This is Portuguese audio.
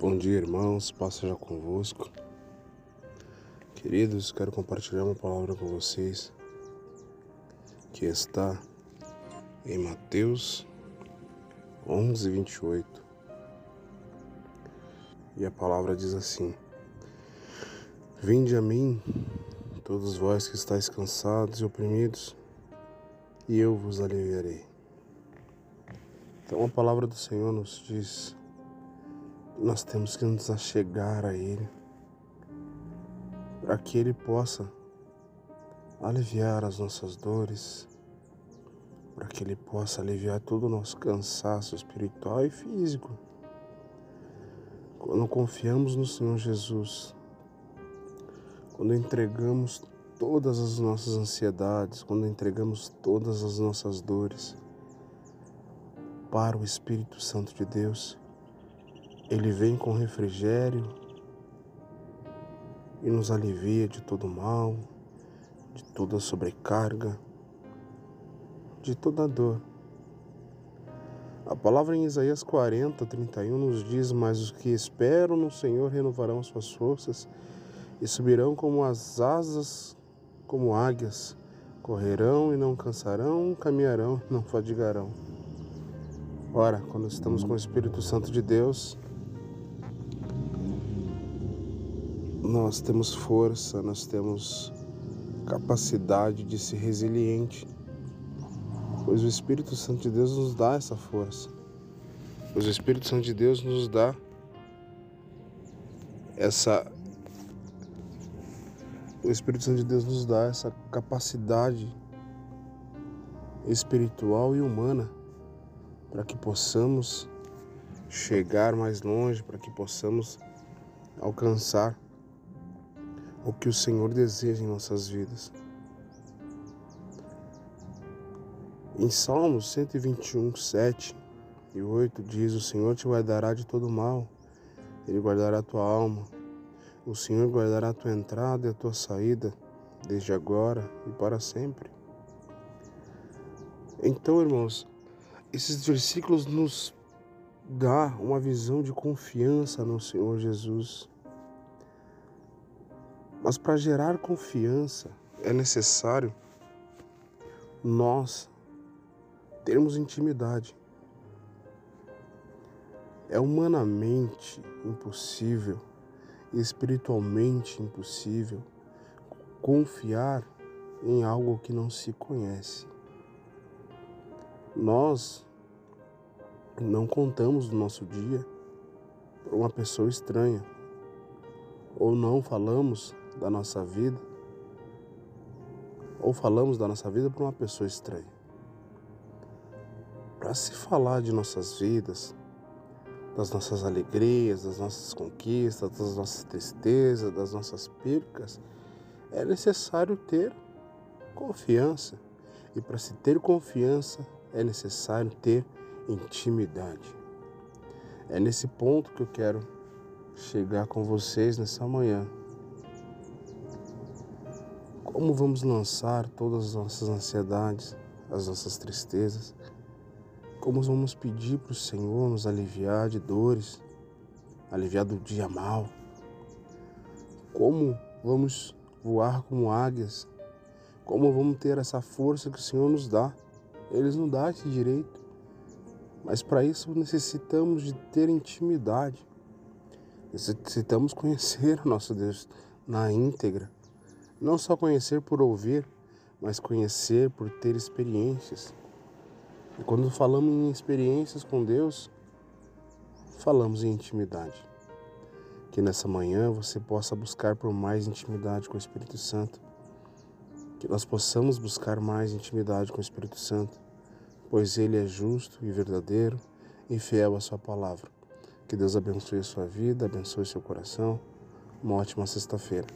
Bom dia, irmãos, paz seja convosco. Queridos, quero compartilhar uma palavra com vocês que está em Mateus 11, 28. E a palavra diz assim: Vinde a mim, todos vós que estáis cansados e oprimidos, e eu vos aliviarei. Então a palavra do Senhor nos diz nós temos que nos achegar a Ele para que Ele possa aliviar as nossas dores, para que Ele possa aliviar todo o nosso cansaço espiritual e físico. Quando confiamos no Senhor Jesus, quando entregamos todas as nossas ansiedades, quando entregamos todas as nossas dores para o Espírito Santo de Deus, ele vem com refrigério e nos alivia de todo mal, de toda sobrecarga, de toda dor. A palavra em Isaías 40, 31 nos diz: Mas os que esperam no Senhor renovarão suas forças e subirão como as asas, como águias, correrão e não cansarão, caminharão e não fadigarão. Ora, quando estamos com o Espírito Santo de Deus, nós temos força, nós temos capacidade de ser resiliente, pois o Espírito Santo de Deus nos dá essa força, pois o Espírito Santo de Deus nos dá essa. O Espírito Santo de Deus nos dá essa capacidade espiritual e humana para que possamos chegar mais longe, para que possamos alcançar o que o Senhor deseja em nossas vidas. Em Salmos 121, 7 e 8 diz: O Senhor te guardará de todo mal, Ele guardará a tua alma. O Senhor guardará a tua entrada e a tua saída, desde agora e para sempre. Então, irmãos, esses versículos nos dá uma visão de confiança no Senhor Jesus. Mas para gerar confiança é necessário nós termos intimidade. É humanamente impossível espiritualmente impossível confiar em algo que não se conhece. Nós não contamos o nosso dia para uma pessoa estranha ou não falamos da nossa vida, ou falamos da nossa vida para uma pessoa estranha. Para se falar de nossas vidas, das nossas alegrias, das nossas conquistas, das nossas tristezas, das nossas percas, é necessário ter confiança. E para se ter confiança, é necessário ter intimidade. É nesse ponto que eu quero chegar com vocês nessa manhã. Como vamos lançar todas as nossas ansiedades, as nossas tristezas? Como vamos pedir para o Senhor nos aliviar de dores, aliviar do dia mal? Como vamos voar como águias? Como vamos ter essa força que o Senhor nos dá? Ele nos dá esse direito. Mas para isso necessitamos de ter intimidade. Necessitamos conhecer o nosso Deus na íntegra não só conhecer por ouvir, mas conhecer por ter experiências. E quando falamos em experiências com Deus, falamos em intimidade. Que nessa manhã você possa buscar por mais intimidade com o Espírito Santo. Que nós possamos buscar mais intimidade com o Espírito Santo, pois Ele é justo e verdadeiro e fiel à Sua palavra. Que Deus abençoe a sua vida, abençoe seu coração. Uma ótima sexta-feira.